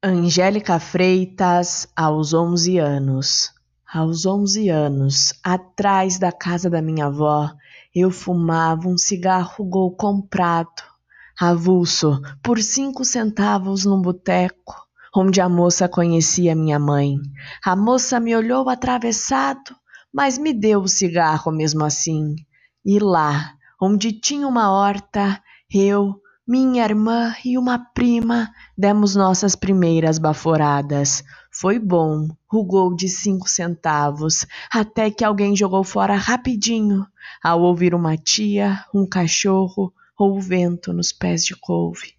Angélica Freitas, aos 11 anos. Aos 11 anos, atrás da casa da minha avó, eu fumava um cigarro gol comprado, avulso, por cinco centavos num boteco, onde a moça conhecia minha mãe. A moça me olhou atravessado, mas me deu o cigarro mesmo assim. E lá, onde tinha uma horta, eu, minha irmã e uma prima demos nossas primeiras baforadas. Foi bom, rugou de cinco centavos, até que alguém jogou fora rapidinho, ao ouvir uma tia, um cachorro ou o vento nos pés de couve.